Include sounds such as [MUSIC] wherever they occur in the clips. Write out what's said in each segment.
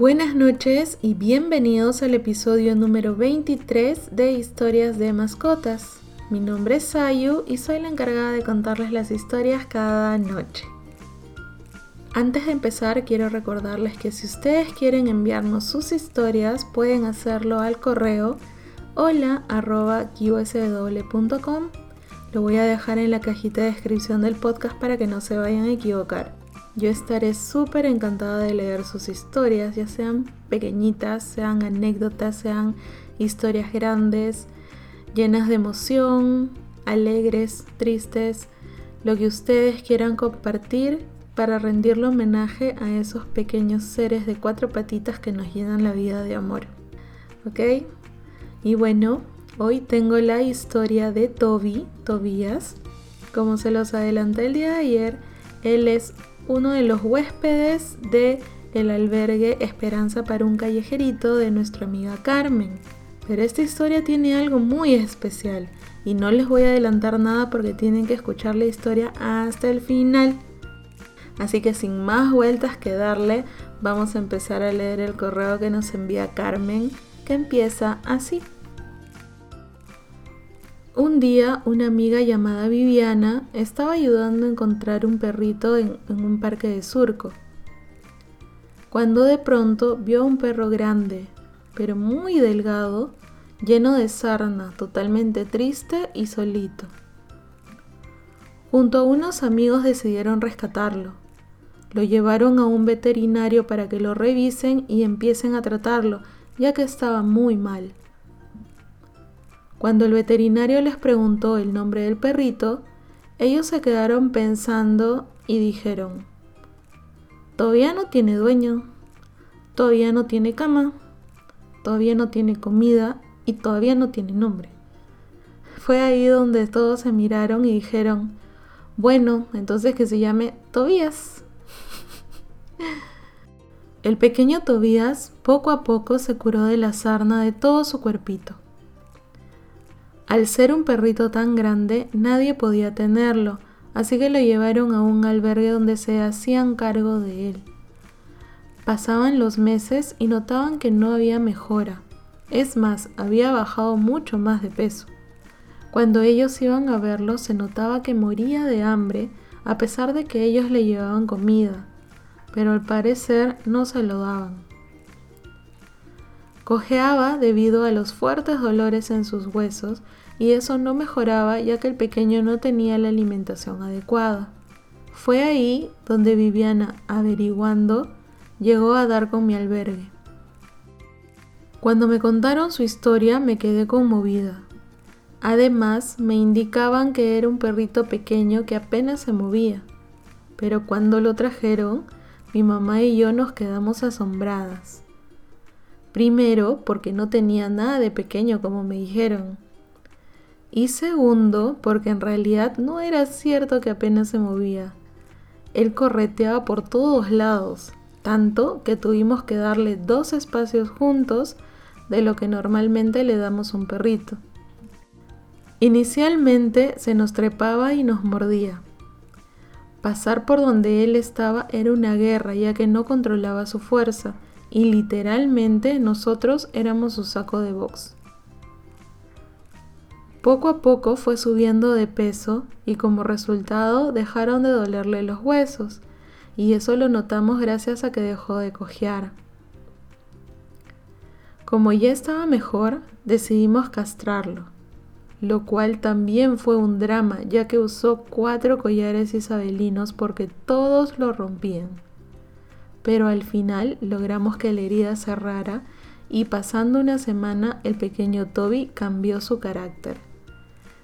Buenas noches y bienvenidos al episodio número 23 de Historias de Mascotas. Mi nombre es Sayu y soy la encargada de contarles las historias cada noche. Antes de empezar quiero recordarles que si ustedes quieren enviarnos sus historias pueden hacerlo al correo hola.qsw.com Lo voy a dejar en la cajita de descripción del podcast para que no se vayan a equivocar. Yo estaré súper encantada de leer sus historias, ya sean pequeñitas, sean anécdotas, sean historias grandes, llenas de emoción, alegres, tristes, lo que ustedes quieran compartir para rendirle homenaje a esos pequeños seres de cuatro patitas que nos llenan la vida de amor. ¿Ok? Y bueno, hoy tengo la historia de Toby, Tobías. Como se los adelanté el día de ayer, él es uno de los huéspedes de el albergue Esperanza para un callejerito de nuestra amiga Carmen. Pero esta historia tiene algo muy especial y no les voy a adelantar nada porque tienen que escuchar la historia hasta el final. Así que sin más vueltas que darle, vamos a empezar a leer el correo que nos envía Carmen, que empieza así. Un día una amiga llamada Viviana estaba ayudando a encontrar un perrito en, un parque de surco, cuando de pronto vio a un perro grande, pero muy delgado, lleno de sarna, totalmente triste y solito. Junto a unos amigos decidieron rescatarlo. Lo llevaron a un veterinario para que lo revisen y empiecen a tratarlo, ya que estaba muy mal. Cuando el veterinario les preguntó el nombre del perrito, ellos se quedaron pensando y dijeron, todavía no tiene dueño, todavía no tiene cama, todavía no tiene comida y todavía no tiene nombre. Fue ahí donde todos se miraron y dijeron, bueno, entonces que se llame Tobías. [LAUGHS] El pequeño Tobías poco a poco se curó de la sarna de todo su cuerpito. Al ser un perrito tan grande, nadie podía tenerlo, así que lo llevaron a un albergue donde se hacían cargo de él. Pasaban los meses y notaban que no había mejora. Es más, había bajado mucho más de peso. Cuando ellos iban a verlo se notaba que moría de hambre a pesar de que ellos le llevaban comida, pero al parecer no se lo daban. Cojeaba debido a los fuertes dolores en sus huesos y eso no mejoraba ya que el pequeño no tenía la alimentación adecuada. Fue ahí donde Viviana, averiguando, llegó a dar con mi albergue. Cuando me contaron su historia me quedé conmovida. Además, me indicaban que era un perrito pequeño que apenas se movía. Pero cuando lo trajeron, mi mamá y yo nos quedamos asombradas. Primero, porque no tenía nada de pequeño como me dijeron. Y segundo, porque en realidad no era cierto que apenas se movía. Él correteaba por todos lados, tanto que tuvimos que darle dos espacios juntos de lo que normalmente le damos a un perrito. Inicialmente se nos trepaba y nos mordía. Pasar por donde él estaba era una guerra ya que no controlaba su fuerza y literalmente nosotros éramos su saco de box. Poco a poco fue subiendo de peso y como resultado dejaron de dolerle los huesos, y eso lo notamos gracias a que dejó de cojear. Como ya estaba mejor, decidimos castrarlo, lo cual también fue un drama ya que usó cuatro collares isabelinos porque todos lo rompían. Pero al final logramos que la herida cerrara y pasando una semana el pequeño Toby cambió su carácter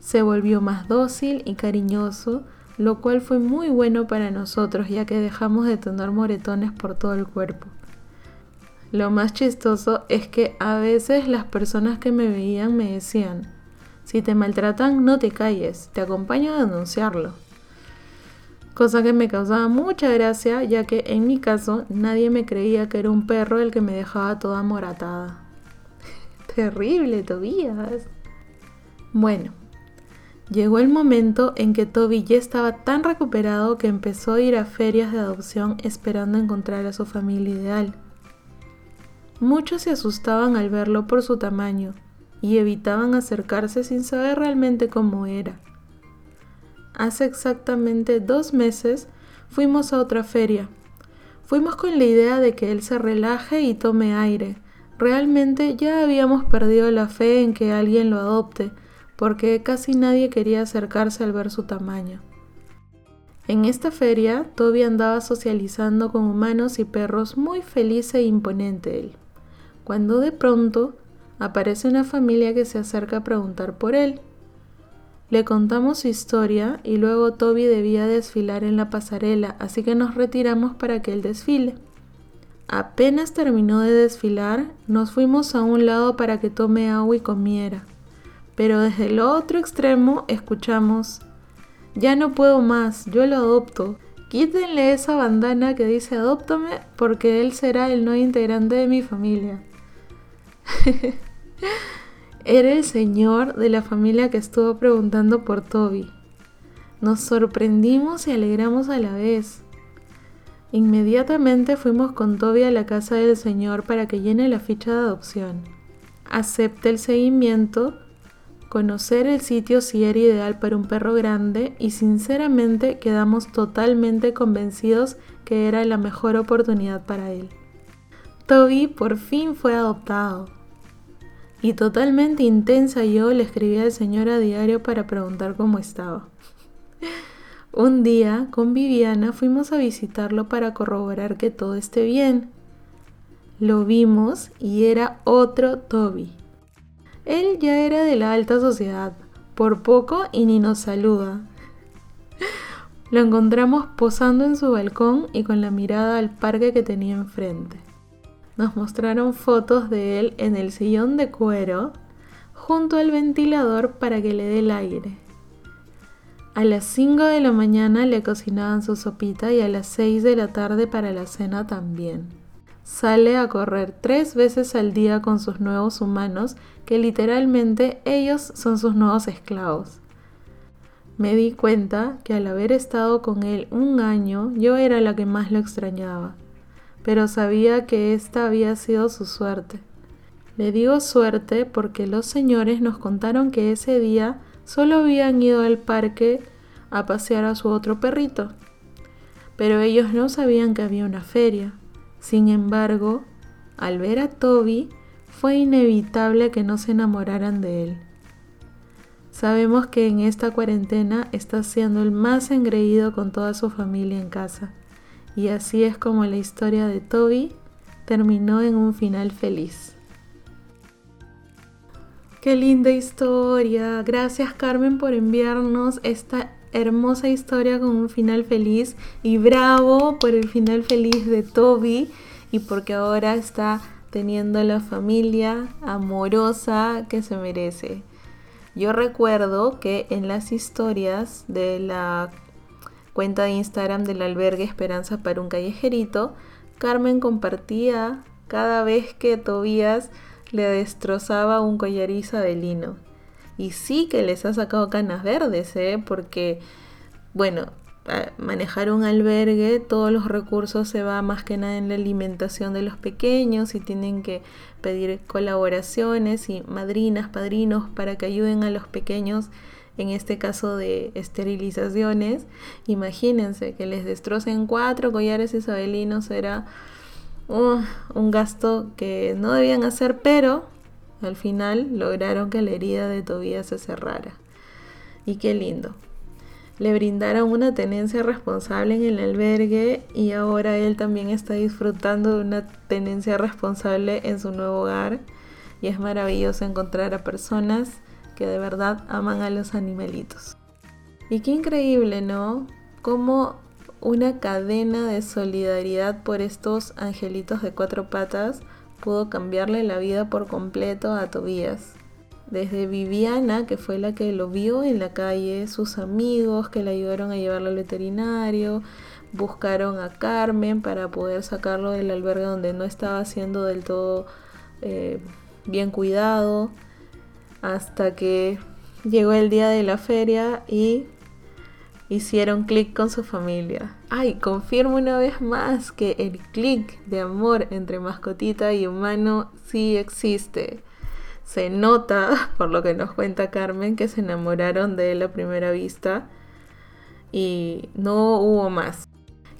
se volvió más dócil y cariñoso, lo cual fue muy bueno para nosotros ya que dejamos de tener moretones por todo el cuerpo. Lo más chistoso es que a veces las personas que me veían me decían, si te maltratan no te calles, te acompaño a denunciarlo. Cosa que me causaba mucha gracia ya que en mi caso nadie me creía que era un perro el que me dejaba toda moratada. [LAUGHS] Terrible, Tobías. Bueno, Llegó el momento en que Toby ya estaba tan recuperado que empezó a ir a ferias de adopción esperando encontrar a su familia ideal. Muchos se asustaban al verlo por su tamaño y evitaban acercarse sin saber realmente cómo era. Hace exactamente dos meses fuimos a otra feria. Fuimos con la idea de que él se relaje y tome aire. Realmente ya habíamos perdido la fe en que alguien lo adopte, porque casi nadie quería acercarse al ver su tamaño. En esta feria, Toby andaba socializando con humanos y perros muy feliz e imponente él, cuando de pronto aparece una familia que se acerca a preguntar por él. Le contamos su historia y luego Toby debía desfilar en la pasarela, así que nos retiramos para que él desfile. Apenas terminó de desfilar, nos fuimos a un lado para que tome agua y comiera. Pero desde el otro extremo escuchamos, ya no puedo más, yo lo adopto. Quítenle esa bandana que dice adóptame porque él será el nuevo integrante de mi familia. [LAUGHS] Era el señor de la familia que estuvo preguntando por Toby. Nos sorprendimos y alegramos a la vez. Inmediatamente fuimos con Toby a la casa del señor para que llene la ficha de adopción. Acepte el seguimiento conocer el sitio si era ideal para un perro grande y sinceramente quedamos totalmente convencidos que era la mejor oportunidad para él. Toby por fin fue adoptado. Y totalmente intensa yo le escribí al señor a diario para preguntar cómo estaba. [LAUGHS] un día con Viviana fuimos a visitarlo para corroborar que todo esté bien. Lo vimos y era otro Toby él ya era de la alta sociedad, por poco y ni nos saluda. Lo encontramos posando en su balcón y con la mirada al parque que tenía enfrente. Nos mostraron fotos de él en el sillón de cuero junto al ventilador para que le dé el aire. A las 5 de la mañana le cocinaban su sopita y a las 6 de la tarde para la cena también sale a correr tres veces al día con sus nuevos humanos, que literalmente ellos son sus nuevos esclavos. Me di cuenta que al haber estado con él un año, yo era la que más lo extrañaba, pero sabía que esta había sido su suerte. Le digo suerte porque los señores nos contaron que ese día solo habían ido al parque a pasear a su otro perrito, pero ellos no sabían que había una feria. Sin embargo, al ver a Toby, fue inevitable que no se enamoraran de él. Sabemos que en esta cuarentena está siendo el más engreído con toda su familia en casa. Y así es como la historia de Toby terminó en un final feliz. Qué linda historia. Gracias Carmen por enviarnos esta hermosa historia con un final feliz y bravo por el final feliz de Toby y porque ahora está teniendo la familia amorosa que se merece. Yo recuerdo que en las historias de la cuenta de Instagram del albergue Esperanza para un callejerito, Carmen compartía cada vez que Tobías le destrozaba un de lino. Y sí que les ha sacado canas verdes, ¿eh? Porque, bueno, manejar un albergue, todos los recursos se va más que nada en la alimentación de los pequeños y tienen que pedir colaboraciones y madrinas, padrinos para que ayuden a los pequeños en este caso de esterilizaciones. Imagínense que les destrocen cuatro collares isabelinos, era uh, un gasto que no debían hacer, pero al final lograron que la herida de Tobías se cerrara. Y qué lindo. Le brindaron una tenencia responsable en el albergue y ahora él también está disfrutando de una tenencia responsable en su nuevo hogar. Y es maravilloso encontrar a personas que de verdad aman a los animalitos. Y qué increíble, ¿no? Como una cadena de solidaridad por estos angelitos de cuatro patas pudo cambiarle la vida por completo a Tobías. Desde Viviana, que fue la que lo vio en la calle, sus amigos que le ayudaron a llevarlo al veterinario, buscaron a Carmen para poder sacarlo del albergue donde no estaba siendo del todo eh, bien cuidado, hasta que llegó el día de la feria y hicieron clic con su familia. Ay, confirmo una vez más que el clic de amor entre mascotita y humano sí existe. Se nota, [LAUGHS] por lo que nos cuenta Carmen, que se enamoraron de él a primera vista y no hubo más.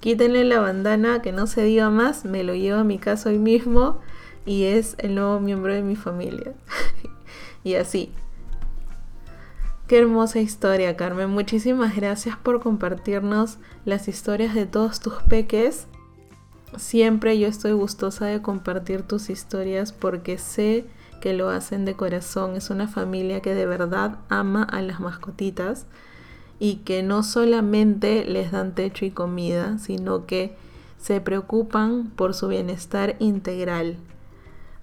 Quítenle la bandana, que no se diga más, me lo llevo a mi casa hoy mismo y es el nuevo miembro de mi familia. [LAUGHS] y así, Qué hermosa historia, Carmen. Muchísimas gracias por compartirnos las historias de todos tus peques. Siempre yo estoy gustosa de compartir tus historias porque sé que lo hacen de corazón. Es una familia que de verdad ama a las mascotitas y que no solamente les dan techo y comida, sino que se preocupan por su bienestar integral.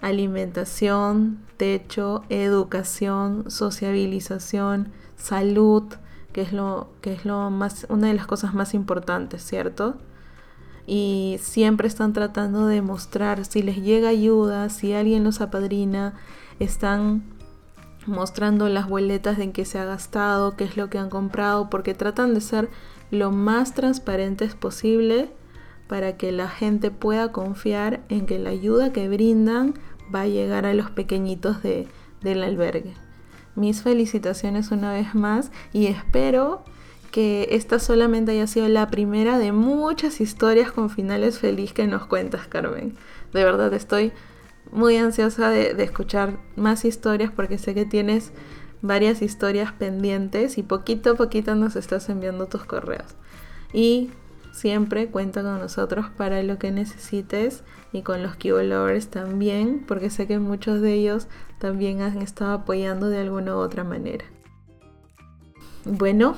Alimentación, techo, educación, sociabilización, salud, que es lo que es lo más una de las cosas más importantes, ¿cierto? Y siempre están tratando de mostrar si les llega ayuda, si alguien los apadrina, están mostrando las boletas en qué se ha gastado, qué es lo que han comprado, porque tratan de ser lo más transparentes posible para que la gente pueda confiar en que la ayuda que brindan va a llegar a los pequeñitos de, del albergue. Mis felicitaciones una vez más y espero que esta solamente haya sido la primera de muchas historias con finales feliz que nos cuentas, Carmen. De verdad estoy muy ansiosa de, de, escuchar más historias porque sé que tienes varias historias pendientes y poquito a poquito nos estás enviando tus correos. Y Siempre cuenta con nosotros para lo que necesites y con los Cubo también, porque sé que muchos de ellos también han estado apoyando de alguna u otra manera. Bueno,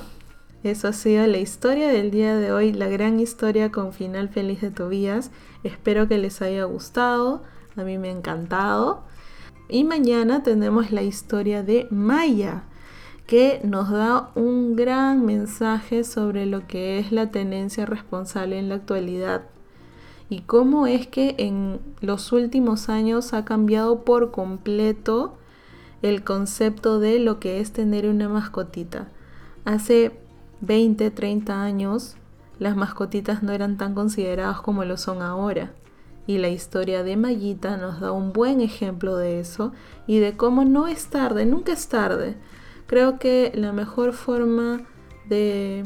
eso ha sido la historia del día de hoy, la gran historia con final feliz de Tobías. Espero que les haya gustado, a mí me ha encantado. Y mañana tenemos la historia de Maya que nos da un gran mensaje sobre lo que es la tenencia responsable en la actualidad y cómo es que en los últimos años ha cambiado por completo el concepto de lo que es tener una mascotita. Hace 20, 30 años las mascotitas no eran tan consideradas como lo son ahora. Y la historia de Mayita nos da un buen ejemplo de eso y de cómo no es tarde, nunca es tarde Creo que la mejor forma de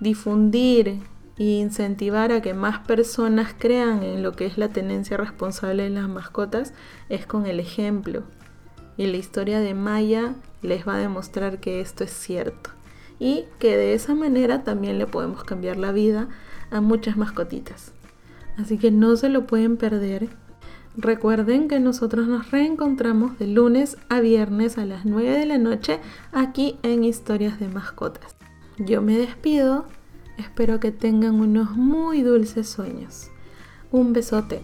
difundir e incentivar a que más personas crean en lo que es la tenencia responsable de las mascotas es con el ejemplo. Y la historia de Maya les va a demostrar que esto es cierto. Y que de esa manera también le podemos cambiar la vida a muchas mascotitas. Así que no se lo pueden perder. Recuerden que nosotros nos reencontramos de lunes a viernes a las 9 de la noche aquí en Historias de Mascotas. Yo me despido, espero que tengan unos muy dulces sueños. Un besote.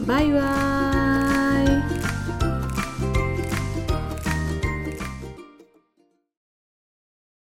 Bye bye.